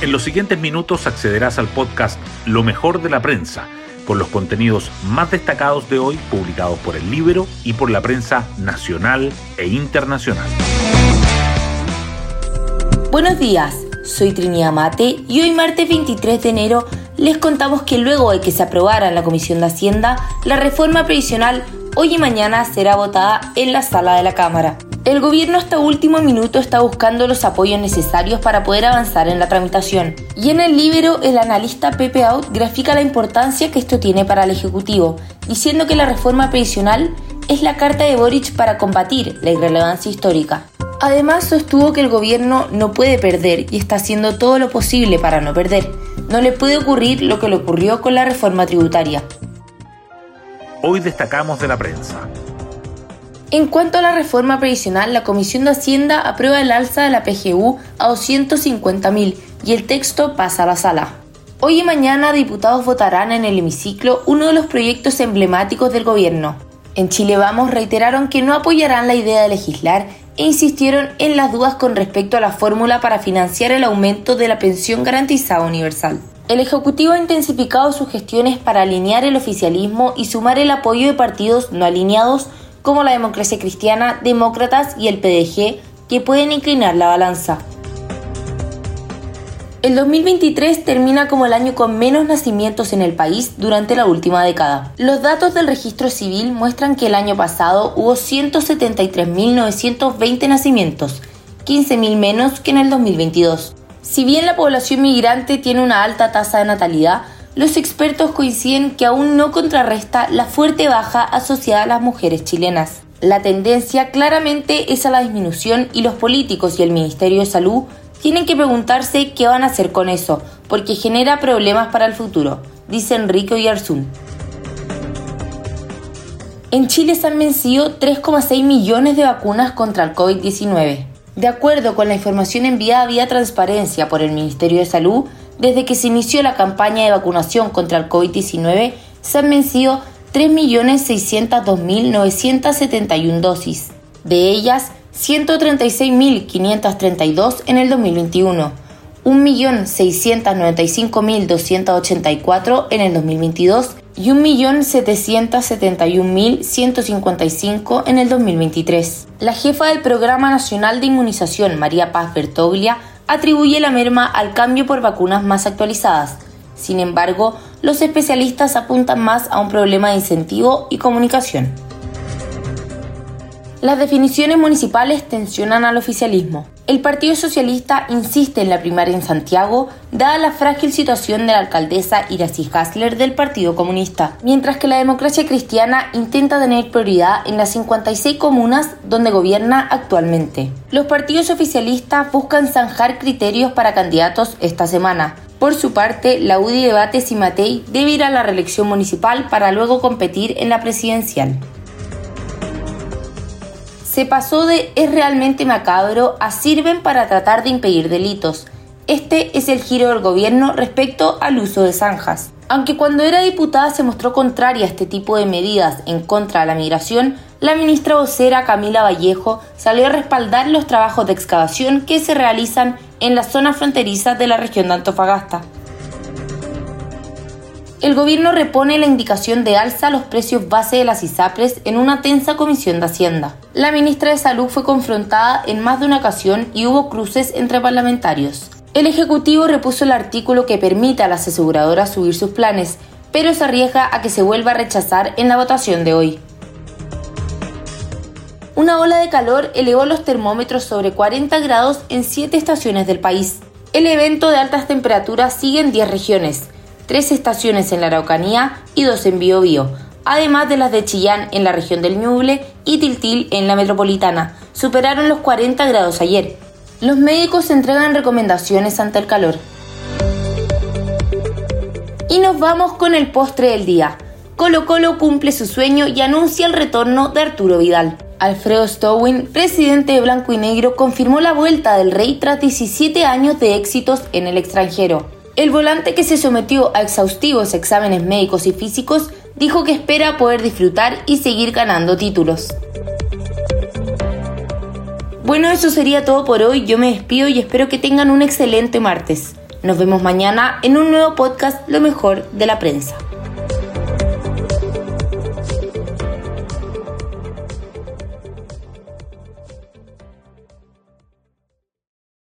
En los siguientes minutos accederás al podcast Lo mejor de la prensa, con los contenidos más destacados de hoy publicados por el libro y por la prensa nacional e internacional. Buenos días, soy Trinidad Mate y hoy martes 23 de enero les contamos que luego de que se aprobara en la Comisión de Hacienda, la reforma previsional hoy y mañana será votada en la sala de la Cámara. El gobierno hasta último minuto está buscando los apoyos necesarios para poder avanzar en la tramitación. Y en el libro, el analista Pepe Out grafica la importancia que esto tiene para el Ejecutivo, diciendo que la reforma previsional es la carta de Boric para combatir la irrelevancia histórica. Además, sostuvo que el gobierno no puede perder y está haciendo todo lo posible para no perder. No le puede ocurrir lo que le ocurrió con la reforma tributaria. Hoy destacamos de la prensa. En cuanto a la reforma previsional, la Comisión de Hacienda aprueba el alza de la PGU a 250.000 y el texto pasa a la sala. Hoy y mañana diputados votarán en el hemiciclo uno de los proyectos emblemáticos del gobierno. En Chile Vamos reiteraron que no apoyarán la idea de legislar e insistieron en las dudas con respecto a la fórmula para financiar el aumento de la pensión garantizada universal. El Ejecutivo ha intensificado sus gestiones para alinear el oficialismo y sumar el apoyo de partidos no alineados como la democracia cristiana, demócratas y el PDG, que pueden inclinar la balanza. El 2023 termina como el año con menos nacimientos en el país durante la última década. Los datos del registro civil muestran que el año pasado hubo 173.920 nacimientos, 15.000 menos que en el 2022. Si bien la población migrante tiene una alta tasa de natalidad, los expertos coinciden que aún no contrarresta la fuerte baja asociada a las mujeres chilenas. La tendencia claramente es a la disminución y los políticos y el Ministerio de Salud tienen que preguntarse qué van a hacer con eso, porque genera problemas para el futuro, dice Enrique Oyarzún. En Chile se han vencido 3,6 millones de vacunas contra el COVID-19. De acuerdo con la información enviada vía transparencia por el Ministerio de Salud, desde que se inició la campaña de vacunación contra el COVID-19, se han vencido 3.602.971 dosis. De ellas, 136.532 en el 2021, 1.695.284 en el 2022 y 1.771.155 en el 2023. La jefa del Programa Nacional de Inmunización, María Paz Bertoglia, atribuye la merma al cambio por vacunas más actualizadas. Sin embargo, los especialistas apuntan más a un problema de incentivo y comunicación. Las definiciones municipales tensionan al oficialismo. El Partido Socialista insiste en la primaria en Santiago, dada la frágil situación de la alcaldesa Iracy Hasler del Partido Comunista, mientras que la democracia cristiana intenta tener prioridad en las 56 comunas donde gobierna actualmente. Los partidos oficialistas buscan zanjar criterios para candidatos esta semana. Por su parte, la UDI debate si Matei debe ir a la reelección municipal para luego competir en la presidencial se pasó de es realmente macabro a sirven para tratar de impedir delitos. Este es el giro del gobierno respecto al uso de zanjas. Aunque cuando era diputada se mostró contraria a este tipo de medidas en contra de la migración, la ministra vocera Camila Vallejo salió a respaldar los trabajos de excavación que se realizan en las zonas fronterizas de la región de Antofagasta el gobierno repone la indicación de alza a los precios base de las ISAPRES en una tensa comisión de Hacienda. La ministra de Salud fue confrontada en más de una ocasión y hubo cruces entre parlamentarios. El Ejecutivo repuso el artículo que permite a las aseguradoras subir sus planes, pero se arriesga a que se vuelva a rechazar en la votación de hoy. Una ola de calor elevó los termómetros sobre 40 grados en 7 estaciones del país. El evento de altas temperaturas sigue en 10 regiones, tres estaciones en la Araucanía y dos en Biobío, además de las de Chillán en la región del Ñuble y Tiltil en la metropolitana. Superaron los 40 grados ayer. Los médicos entregan recomendaciones ante el calor. Y nos vamos con el postre del día. Colo Colo cumple su sueño y anuncia el retorno de Arturo Vidal. Alfredo Stowin, presidente de Blanco y Negro, confirmó la vuelta del Rey tras 17 años de éxitos en el extranjero. El volante que se sometió a exhaustivos exámenes médicos y físicos dijo que espera poder disfrutar y seguir ganando títulos. Bueno, eso sería todo por hoy. Yo me despido y espero que tengan un excelente martes. Nos vemos mañana en un nuevo podcast Lo mejor de la prensa.